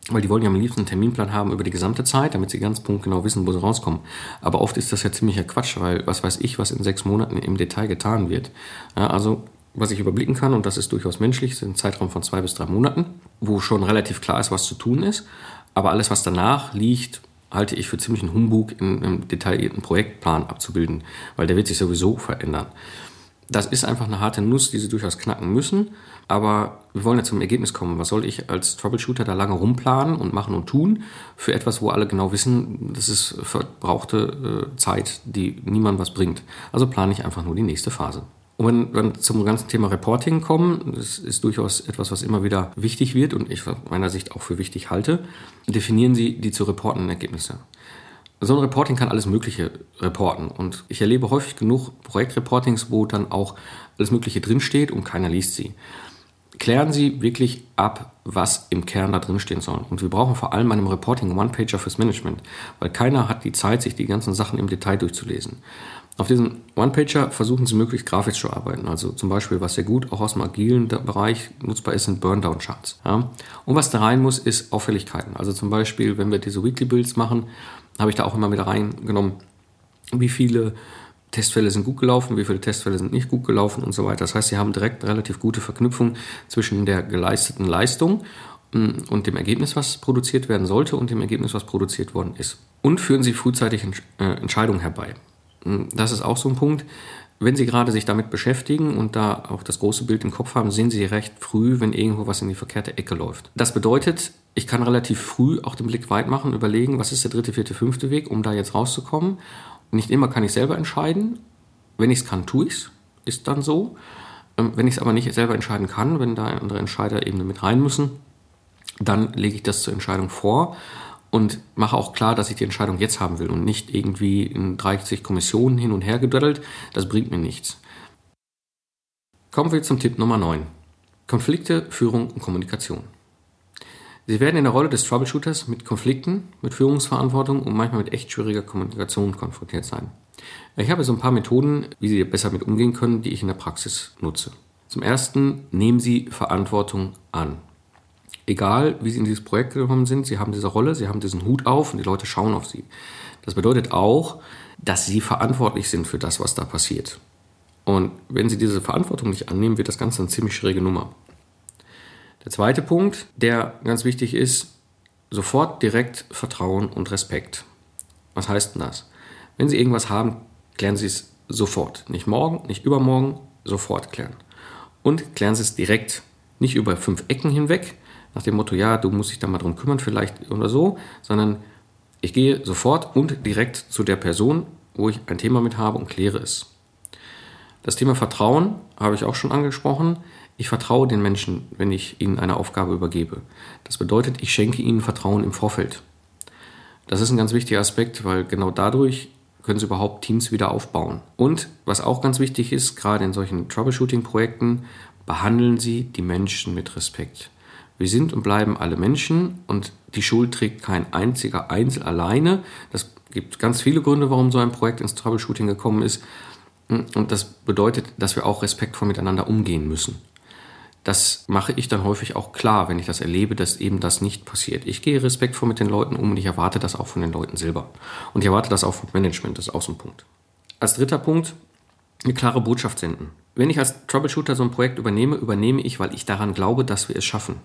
weil die wollen ja am liebsten einen Terminplan haben über die gesamte Zeit, damit sie ganz punktgenau wissen, wo sie rauskommen. Aber oft ist das ja ziemlicher Quatsch, weil was weiß ich, was in sechs Monaten im Detail getan wird. Ja, also was ich überblicken kann, und das ist durchaus menschlich, ist ein Zeitraum von zwei bis drei Monaten, wo schon relativ klar ist, was zu tun ist. Aber alles, was danach liegt, halte ich für ziemlich einen Humbug, in einem detaillierten Projektplan abzubilden, weil der wird sich sowieso verändern. Das ist einfach eine harte Nuss, die sie durchaus knacken müssen. Aber wir wollen ja zum Ergebnis kommen. Was soll ich als Troubleshooter da lange rumplanen und machen und tun für etwas, wo alle genau wissen, das ist verbrauchte äh, Zeit, die niemand was bringt. Also plane ich einfach nur die nächste Phase. Und wenn wir zum ganzen Thema Reporting kommen, das ist durchaus etwas, was immer wieder wichtig wird und ich aus meiner Sicht auch für wichtig halte, definieren Sie die zu reportenden Ergebnisse so ein Reporting kann alles Mögliche reporten. Und ich erlebe häufig genug Projektreportings, wo dann auch alles Mögliche drinsteht und keiner liest sie. Klären Sie wirklich ab, was im Kern da drinstehen soll. Und wir brauchen vor allem einem Reporting One-Pager fürs Management, weil keiner hat die Zeit, sich die ganzen Sachen im Detail durchzulesen. Auf diesem One-Pager versuchen Sie möglichst grafisch zu arbeiten. Also zum Beispiel, was sehr gut auch aus dem agilen Bereich nutzbar ist, sind Burndown-Charts. Ja? Und was da rein muss, ist Auffälligkeiten. Also zum Beispiel, wenn wir diese Weekly Builds machen, habe ich da auch immer wieder reingenommen, wie viele Testfälle sind gut gelaufen, wie viele Testfälle sind nicht gut gelaufen und so weiter. Das heißt, Sie haben direkt relativ gute Verknüpfung zwischen der geleisteten Leistung mm, und dem Ergebnis, was produziert werden sollte und dem Ergebnis, was produziert worden ist. Und führen Sie frühzeitig äh, Entscheidungen herbei. Mm, das ist auch so ein Punkt. Wenn Sie gerade sich damit beschäftigen und da auch das große Bild im Kopf haben, sehen Sie recht früh, wenn irgendwo was in die verkehrte Ecke läuft. Das bedeutet, ich kann relativ früh auch den Blick weit machen, überlegen, was ist der dritte, vierte, fünfte Weg, um da jetzt rauszukommen. Nicht immer kann ich selber entscheiden. Wenn ich es kann, tue ich es. Ist dann so. Ähm, wenn ich es aber nicht selber entscheiden kann, wenn da andere Entscheider eben mit rein müssen, dann lege ich das zur Entscheidung vor und mache auch klar, dass ich die Entscheidung jetzt haben will und nicht irgendwie in 30 Kommissionen hin und her gedödelt. Das bringt mir nichts. Kommen wir zum Tipp Nummer 9. Konflikte, Führung und Kommunikation. Sie werden in der Rolle des Troubleshooters mit Konflikten, mit Führungsverantwortung und manchmal mit echt schwieriger Kommunikation konfrontiert sein. Ich habe so ein paar Methoden, wie Sie besser mit umgehen können, die ich in der Praxis nutze. Zum ersten, nehmen Sie Verantwortung an. Egal, wie Sie in dieses Projekt gekommen sind, Sie haben diese Rolle, Sie haben diesen Hut auf und die Leute schauen auf Sie. Das bedeutet auch, dass Sie verantwortlich sind für das, was da passiert. Und wenn Sie diese Verantwortung nicht annehmen, wird das Ganze eine ziemlich schwierige Nummer. Der zweite Punkt, der ganz wichtig ist, sofort direkt Vertrauen und Respekt. Was heißt denn das? Wenn Sie irgendwas haben, klären Sie es sofort. Nicht morgen, nicht übermorgen, sofort klären. Und klären Sie es direkt. Nicht über fünf Ecken hinweg, nach dem Motto, ja, du musst dich da mal drum kümmern, vielleicht oder so, sondern ich gehe sofort und direkt zu der Person, wo ich ein Thema mit habe und kläre es. Das Thema Vertrauen habe ich auch schon angesprochen. Ich vertraue den Menschen, wenn ich ihnen eine Aufgabe übergebe. Das bedeutet, ich schenke ihnen Vertrauen im Vorfeld. Das ist ein ganz wichtiger Aspekt, weil genau dadurch können sie überhaupt Teams wieder aufbauen. Und was auch ganz wichtig ist, gerade in solchen Troubleshooting-Projekten, behandeln Sie die Menschen mit Respekt. Wir sind und bleiben alle Menschen und die Schuld trägt kein einziger Einzel alleine. Das gibt ganz viele Gründe, warum so ein Projekt ins Troubleshooting gekommen ist. Und das bedeutet, dass wir auch respektvoll miteinander umgehen müssen. Das mache ich dann häufig auch klar, wenn ich das erlebe, dass eben das nicht passiert. Ich gehe respektvoll mit den Leuten um und ich erwarte das auch von den Leuten selber. Und ich erwarte das auch vom Management, das ist auch so ein Punkt. Als dritter Punkt, eine klare Botschaft senden. Wenn ich als Troubleshooter so ein Projekt übernehme, übernehme ich, weil ich daran glaube, dass wir es schaffen.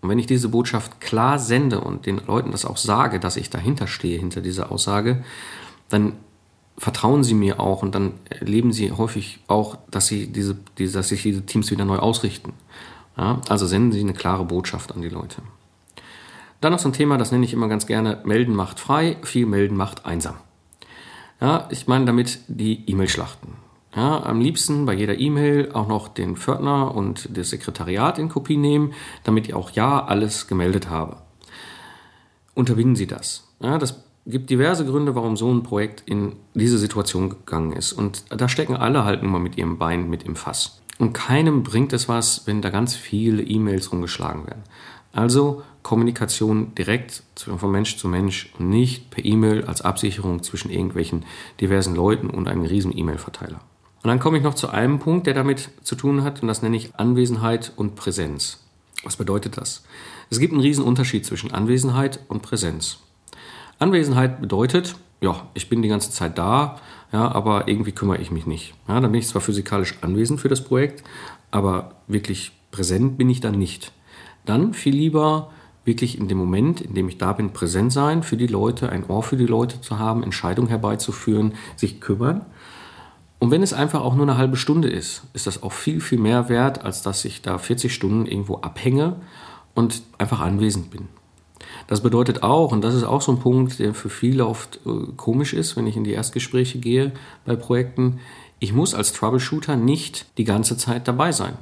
Und wenn ich diese Botschaft klar sende und den Leuten das auch sage, dass ich dahinter stehe, hinter dieser Aussage, dann vertrauen sie mir auch und dann erleben sie häufig auch, dass, sie diese, dass sich diese Teams wieder neu ausrichten. Ja, also senden sie eine klare Botschaft an die Leute. Dann noch so ein Thema, das nenne ich immer ganz gerne, melden macht frei, viel melden macht einsam. Ja, ich meine damit die E-Mail-Schlachten. Ja, am liebsten bei jeder E-Mail auch noch den Pförtner und das Sekretariat in Kopie nehmen, damit ich auch ja alles gemeldet habe. Unterbinden Sie das. Ja, das gibt diverse Gründe, warum so ein Projekt in diese Situation gegangen ist. Und da stecken alle halt nun mal mit ihrem Bein mit im Fass. Und keinem bringt es was, wenn da ganz viele E-Mails rumgeschlagen werden. Also Kommunikation direkt von Mensch zu Mensch und nicht per E-Mail als Absicherung zwischen irgendwelchen diversen Leuten und einem riesen E-Mail-Verteiler. Und dann komme ich noch zu einem Punkt, der damit zu tun hat, und das nenne ich Anwesenheit und Präsenz. Was bedeutet das? Es gibt einen riesen Unterschied zwischen Anwesenheit und Präsenz. Anwesenheit bedeutet, ja, ich bin die ganze Zeit da, ja, aber irgendwie kümmere ich mich nicht. Ja, dann bin ich zwar physikalisch anwesend für das Projekt, aber wirklich präsent bin ich dann nicht. Dann viel lieber wirklich in dem Moment, in dem ich da bin, präsent sein, für die Leute, ein Ohr für die Leute zu haben, Entscheidungen herbeizuführen, sich kümmern. Und wenn es einfach auch nur eine halbe Stunde ist, ist das auch viel, viel mehr wert, als dass ich da 40 Stunden irgendwo abhänge und einfach anwesend bin. Das bedeutet auch, und das ist auch so ein Punkt, der für viele oft äh, komisch ist, wenn ich in die Erstgespräche gehe bei Projekten, ich muss als Troubleshooter nicht die ganze Zeit dabei sein.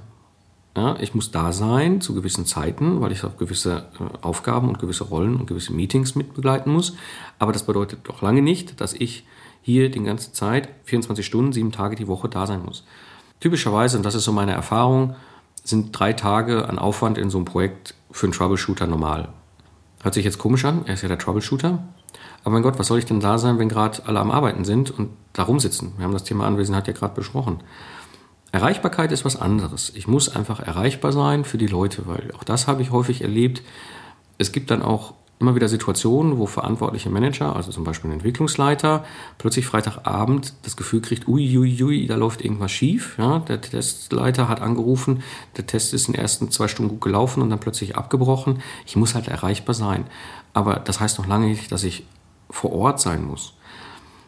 Ja, ich muss da sein zu gewissen Zeiten, weil ich auch gewisse äh, Aufgaben und gewisse Rollen und gewisse Meetings mitbegleiten muss. Aber das bedeutet doch lange nicht, dass ich hier die ganze Zeit, 24 Stunden, sieben Tage die Woche da sein muss. Typischerweise, und das ist so meine Erfahrung, sind drei Tage an Aufwand in so einem Projekt für einen Troubleshooter normal. Hört sich jetzt komisch an, er ist ja der Troubleshooter. Aber mein Gott, was soll ich denn da sein, wenn gerade alle am Arbeiten sind und da rumsitzen? Wir haben das Thema Anwesenheit ja gerade besprochen. Erreichbarkeit ist was anderes. Ich muss einfach erreichbar sein für die Leute, weil auch das habe ich häufig erlebt. Es gibt dann auch immer wieder Situationen, wo verantwortliche Manager, also zum Beispiel ein Entwicklungsleiter, plötzlich Freitagabend das Gefühl kriegt, uiuiui, ui, ui, da läuft irgendwas schief. Ja, der Testleiter hat angerufen, der Test ist in den ersten zwei Stunden gut gelaufen und dann plötzlich abgebrochen. Ich muss halt erreichbar sein. Aber das heißt noch lange nicht, dass ich vor Ort sein muss.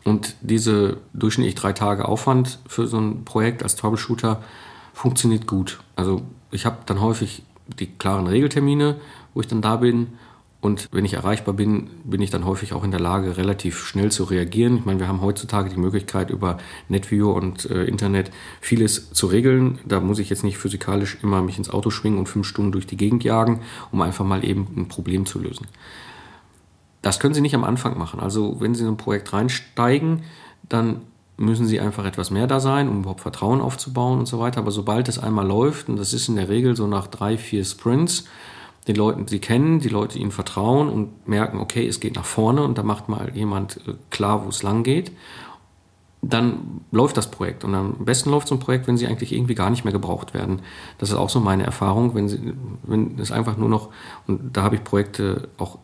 Und diese durchschnittlich drei Tage Aufwand für so ein Projekt als Troubleshooter funktioniert gut. Also ich habe dann häufig die klaren Regeltermine, wo ich dann da bin. Und wenn ich erreichbar bin, bin ich dann häufig auch in der Lage, relativ schnell zu reagieren. Ich meine, wir haben heutzutage die Möglichkeit, über NetView und äh, Internet vieles zu regeln. Da muss ich jetzt nicht physikalisch immer mich ins Auto schwingen und fünf Stunden durch die Gegend jagen, um einfach mal eben ein Problem zu lösen. Das können Sie nicht am Anfang machen. Also wenn Sie in ein Projekt reinsteigen, dann müssen Sie einfach etwas mehr da sein, um überhaupt Vertrauen aufzubauen und so weiter. Aber sobald es einmal läuft, und das ist in der Regel so nach drei, vier Sprints, den Leuten, sie kennen, die Leute ihnen vertrauen und merken, okay, es geht nach vorne und da macht mal jemand äh, klar, wo es lang geht, dann läuft das Projekt. Und am besten läuft so ein Projekt, wenn sie eigentlich irgendwie gar nicht mehr gebraucht werden. Das ist auch so meine Erfahrung, wenn, sie, wenn es einfach nur noch, und da habe ich Projekte auch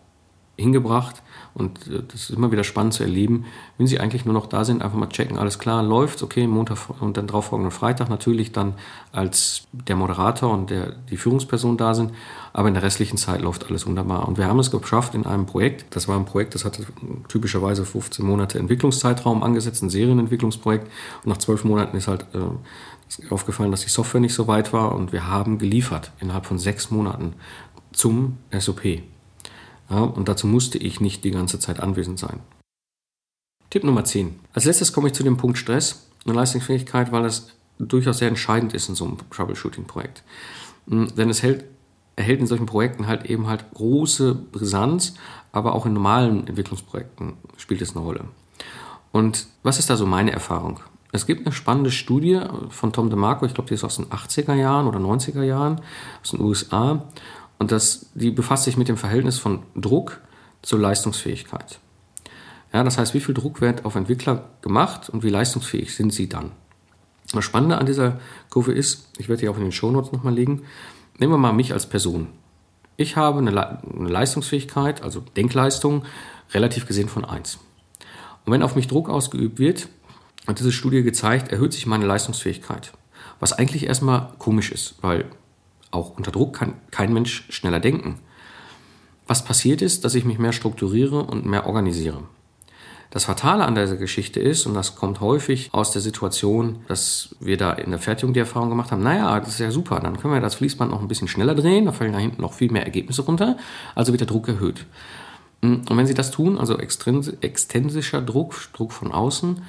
hingebracht, und äh, das ist immer wieder spannend zu erleben, wenn sie eigentlich nur noch da sind, einfach mal checken, alles klar, läuft, okay, Montag und dann drauf folgenden Freitag natürlich dann als der Moderator und der, die Führungsperson da sind, aber in der restlichen Zeit läuft alles wunderbar. Und wir haben es geschafft in einem Projekt, das war ein Projekt, das hatte typischerweise 15 Monate Entwicklungszeitraum angesetzt, ein Serienentwicklungsprojekt und nach zwölf Monaten ist halt äh, aufgefallen, dass die Software nicht so weit war und wir haben geliefert innerhalb von sechs Monaten zum SOP. Und dazu musste ich nicht die ganze Zeit anwesend sein. Tipp Nummer 10. Als letztes komme ich zu dem Punkt Stress und Leistungsfähigkeit, weil das durchaus sehr entscheidend ist in so einem Troubleshooting-Projekt. Hm, denn es hält, erhält in solchen Projekten halt eben halt große Brisanz, aber auch in normalen Entwicklungsprojekten spielt es eine Rolle. Und was ist da so meine Erfahrung? Es gibt eine spannende Studie von Tom DeMarco, ich glaube, die ist aus den 80er Jahren oder 90er Jahren, aus den USA. Und das, die befasst sich mit dem Verhältnis von Druck zur Leistungsfähigkeit. Ja, das heißt, wie viel Druck wird auf Entwickler gemacht und wie leistungsfähig sind sie dann? Das Spannende an dieser Kurve ist, ich werde die auch in den Shownotes nochmal legen, nehmen wir mal mich als Person. Ich habe eine, eine Leistungsfähigkeit, also Denkleistung, relativ gesehen von 1. Und wenn auf mich Druck ausgeübt wird, hat diese Studie gezeigt, erhöht sich meine Leistungsfähigkeit. Was eigentlich erstmal komisch ist, weil auch unter Druck kann kein Mensch schneller denken. Was passiert ist, dass ich mich mehr strukturiere und mehr organisiere. Das Fatale an dieser Geschichte ist, und das kommt häufig aus der Situation, dass wir da in der Fertigung die Erfahrung gemacht haben, naja, das ist ja super, dann können wir das Fließband noch ein bisschen schneller drehen, da fallen da hinten noch viel mehr Ergebnisse runter, also wird der Druck erhöht. Und wenn Sie das tun, also extrinsischer Druck, Druck von außen,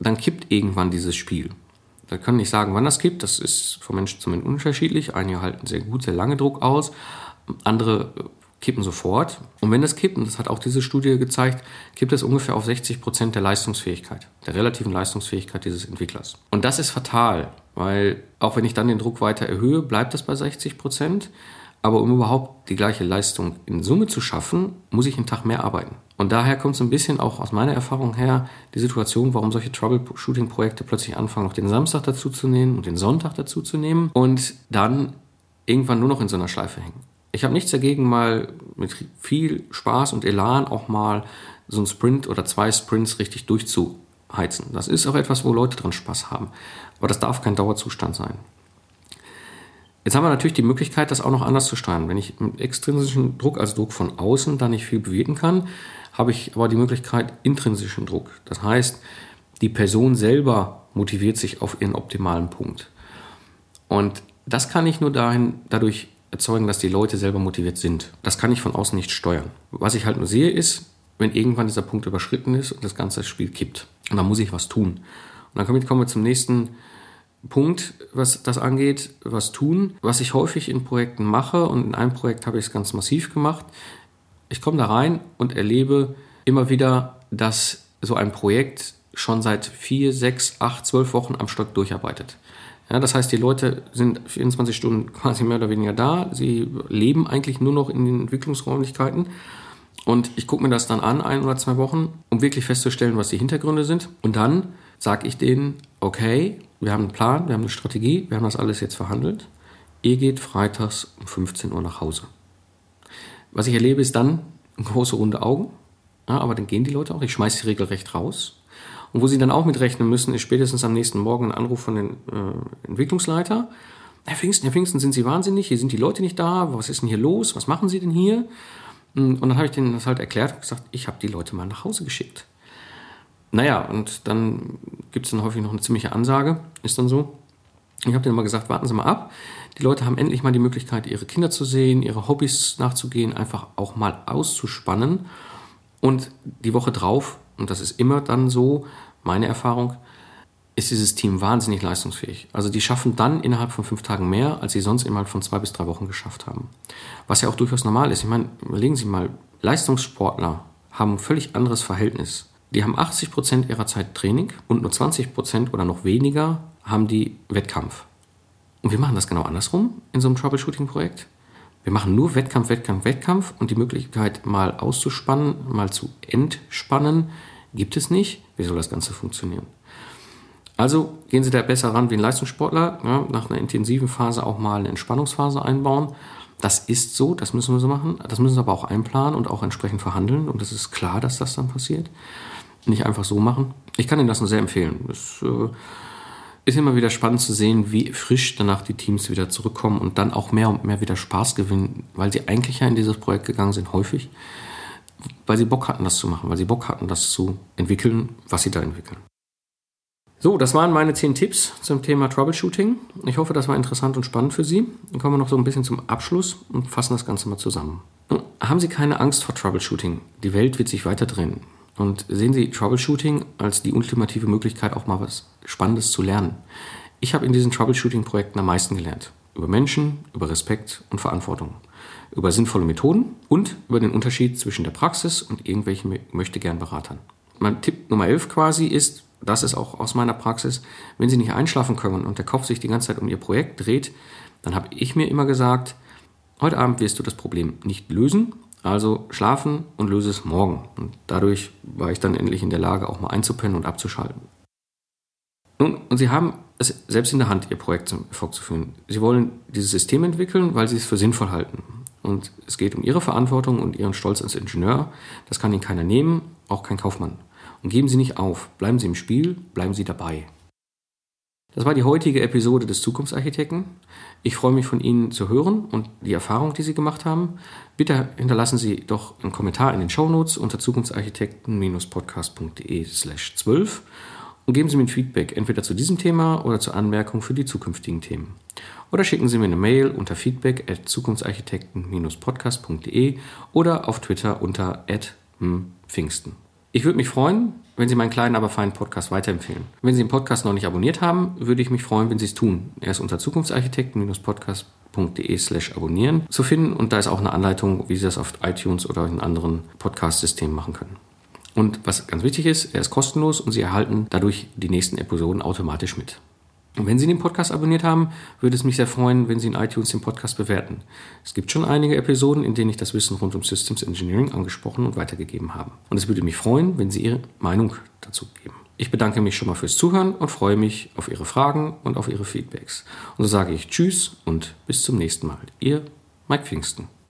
dann kippt irgendwann dieses Spiel. Wir können nicht sagen, wann das gibt. Das ist von Mensch zu Mensch unterschiedlich. Einige halten sehr gut, sehr lange Druck aus. Andere kippen sofort. Und wenn das kippt, und das hat auch diese Studie gezeigt, kippt es ungefähr auf 60 Prozent der Leistungsfähigkeit, der relativen Leistungsfähigkeit dieses Entwicklers. Und das ist fatal, weil auch wenn ich dann den Druck weiter erhöhe, bleibt das bei 60 Prozent. Aber um überhaupt die gleiche Leistung in Summe zu schaffen, muss ich einen Tag mehr arbeiten. Und daher kommt so ein bisschen auch aus meiner Erfahrung her die Situation, warum solche Troubleshooting-Projekte plötzlich anfangen, noch den Samstag dazu zu nehmen und den Sonntag dazu zu nehmen und dann irgendwann nur noch in so einer Schleife hängen. Ich habe nichts dagegen, mal mit viel Spaß und Elan auch mal so ein Sprint oder zwei Sprints richtig durchzuheizen. Das ist auch etwas, wo Leute dran Spaß haben. Aber das darf kein Dauerzustand sein. Jetzt haben wir natürlich die Möglichkeit, das auch noch anders zu steuern. Wenn ich mit extrinsischen Druck, also Druck von außen, da nicht viel bewegen kann, habe ich aber die Möglichkeit intrinsischen Druck. Das heißt, die Person selber motiviert sich auf ihren optimalen Punkt. Und das kann ich nur dahin, dadurch erzeugen, dass die Leute selber motiviert sind. Das kann ich von außen nicht steuern. Was ich halt nur sehe, ist, wenn irgendwann dieser Punkt überschritten ist und das ganze Spiel kippt. Und dann muss ich was tun. Und dann kommen wir zum nächsten Punkt, was das angeht, was tun. Was ich häufig in Projekten mache und in einem Projekt habe ich es ganz massiv gemacht. Ich komme da rein und erlebe immer wieder, dass so ein Projekt schon seit vier, sechs, acht, zwölf Wochen am Stück durcharbeitet. Ja, das heißt, die Leute sind 24 Stunden quasi mehr oder weniger da. Sie leben eigentlich nur noch in den Entwicklungsräumlichkeiten. Und ich gucke mir das dann an, ein oder zwei Wochen, um wirklich festzustellen, was die Hintergründe sind. Und dann sage ich denen, okay, wir haben einen Plan, wir haben eine Strategie, wir haben das alles jetzt verhandelt. Ihr geht freitags um 15 Uhr nach Hause. Was ich erlebe ist dann, große runde Augen, ja, aber dann gehen die Leute auch. Ich schmeiße sie regelrecht raus. Und wo sie dann auch mitrechnen müssen, ist spätestens am nächsten Morgen ein Anruf von dem äh, Entwicklungsleiter. Herr Pfingsten, Herr Pfingsten, sind Sie wahnsinnig? Hier sind die Leute nicht da. Was ist denn hier los? Was machen Sie denn hier? Und dann habe ich denen das halt erklärt und gesagt, ich habe die Leute mal nach Hause geschickt. Naja, und dann gibt es dann häufig noch eine ziemliche Ansage, ist dann so. Ich habe denen mal gesagt, warten Sie mal ab. Die Leute haben endlich mal die Möglichkeit, ihre Kinder zu sehen, ihre Hobbys nachzugehen, einfach auch mal auszuspannen. Und die Woche drauf, und das ist immer dann so, meine Erfahrung, ist dieses Team wahnsinnig leistungsfähig. Also die schaffen dann innerhalb von fünf Tagen mehr, als sie sonst innerhalb von zwei bis drei Wochen geschafft haben. Was ja auch durchaus normal ist. Ich meine, überlegen Sie mal, Leistungssportler haben ein völlig anderes Verhältnis. Die haben 80 Prozent ihrer Zeit Training und nur 20 Prozent oder noch weniger haben die Wettkampf. Und wir machen das genau andersrum in so einem Troubleshooting-Projekt. Wir machen nur Wettkampf, Wettkampf, Wettkampf und die Möglichkeit, mal auszuspannen, mal zu entspannen, gibt es nicht. Wie soll das Ganze funktionieren? Also gehen Sie da besser ran wie ein Leistungssportler. Ja, nach einer intensiven Phase auch mal eine Entspannungsphase einbauen. Das ist so, das müssen wir so machen. Das müssen Sie aber auch einplanen und auch entsprechend verhandeln. Und es ist klar, dass das dann passiert. Nicht einfach so machen. Ich kann Ihnen das nur sehr empfehlen. Es äh, ist immer wieder spannend zu sehen, wie frisch danach die Teams wieder zurückkommen und dann auch mehr und mehr wieder Spaß gewinnen, weil sie eigentlich ja in dieses Projekt gegangen sind, häufig, weil sie Bock hatten, das zu machen, weil sie Bock hatten, das zu entwickeln, was sie da entwickeln. So, das waren meine zehn Tipps zum Thema Troubleshooting. Ich hoffe, das war interessant und spannend für Sie. Dann kommen wir noch so ein bisschen zum Abschluss und fassen das Ganze mal zusammen. Haben Sie keine Angst vor Troubleshooting. Die Welt wird sich weiter drehen. Und sehen Sie Troubleshooting als die ultimative Möglichkeit, auch mal was Spannendes zu lernen. Ich habe in diesen Troubleshooting-Projekten am meisten gelernt. Über Menschen, über Respekt und Verantwortung. Über sinnvolle Methoden und über den Unterschied zwischen der Praxis und irgendwelchen Möchtegern-Beratern. Mein Tipp Nummer 11 quasi ist, das ist auch aus meiner Praxis, wenn Sie nicht einschlafen können und der Kopf sich die ganze Zeit um Ihr Projekt dreht, dann habe ich mir immer gesagt, heute Abend wirst du das Problem nicht lösen, also schlafen und löse es morgen. Und dadurch war ich dann endlich in der Lage, auch mal einzupennen und abzuschalten. Nun, und Sie haben es selbst in der Hand, Ihr Projekt zum Erfolg zu führen. Sie wollen dieses System entwickeln, weil Sie es für sinnvoll halten. Und es geht um Ihre Verantwortung und Ihren Stolz als Ingenieur. Das kann Ihnen keiner nehmen, auch kein Kaufmann. Und geben Sie nicht auf, bleiben Sie im Spiel, bleiben Sie dabei. Das war die heutige Episode des Zukunftsarchitekten. Ich freue mich von Ihnen zu hören und die Erfahrung, die Sie gemacht haben. Bitte hinterlassen Sie doch einen Kommentar in den Shownotes unter zukunftsarchitekten-podcast.de slash 12 und geben Sie mir ein Feedback entweder zu diesem Thema oder zur Anmerkung für die zukünftigen Themen. Oder schicken Sie mir eine Mail unter feedback at zukunftsarchitekten-podcast.de oder auf Twitter unter Pfingsten. Ich würde mich freuen, wenn Sie meinen kleinen, aber feinen Podcast weiterempfehlen. Wenn Sie den Podcast noch nicht abonniert haben, würde ich mich freuen, wenn Sie es tun. Er ist unter zukunftsarchitekten-podcast.de slash abonnieren zu finden und da ist auch eine Anleitung, wie Sie das auf iTunes oder in anderen Podcast-Systemen machen können. Und was ganz wichtig ist, er ist kostenlos und Sie erhalten dadurch die nächsten Episoden automatisch mit. Und wenn Sie den Podcast abonniert haben, würde es mich sehr freuen, wenn Sie in iTunes den Podcast bewerten. Es gibt schon einige Episoden, in denen ich das Wissen rund um Systems Engineering angesprochen und weitergegeben habe. Und es würde mich freuen, wenn Sie Ihre Meinung dazu geben. Ich bedanke mich schon mal fürs Zuhören und freue mich auf Ihre Fragen und auf Ihre Feedbacks. Und so sage ich Tschüss und bis zum nächsten Mal. Ihr Mike Pfingsten.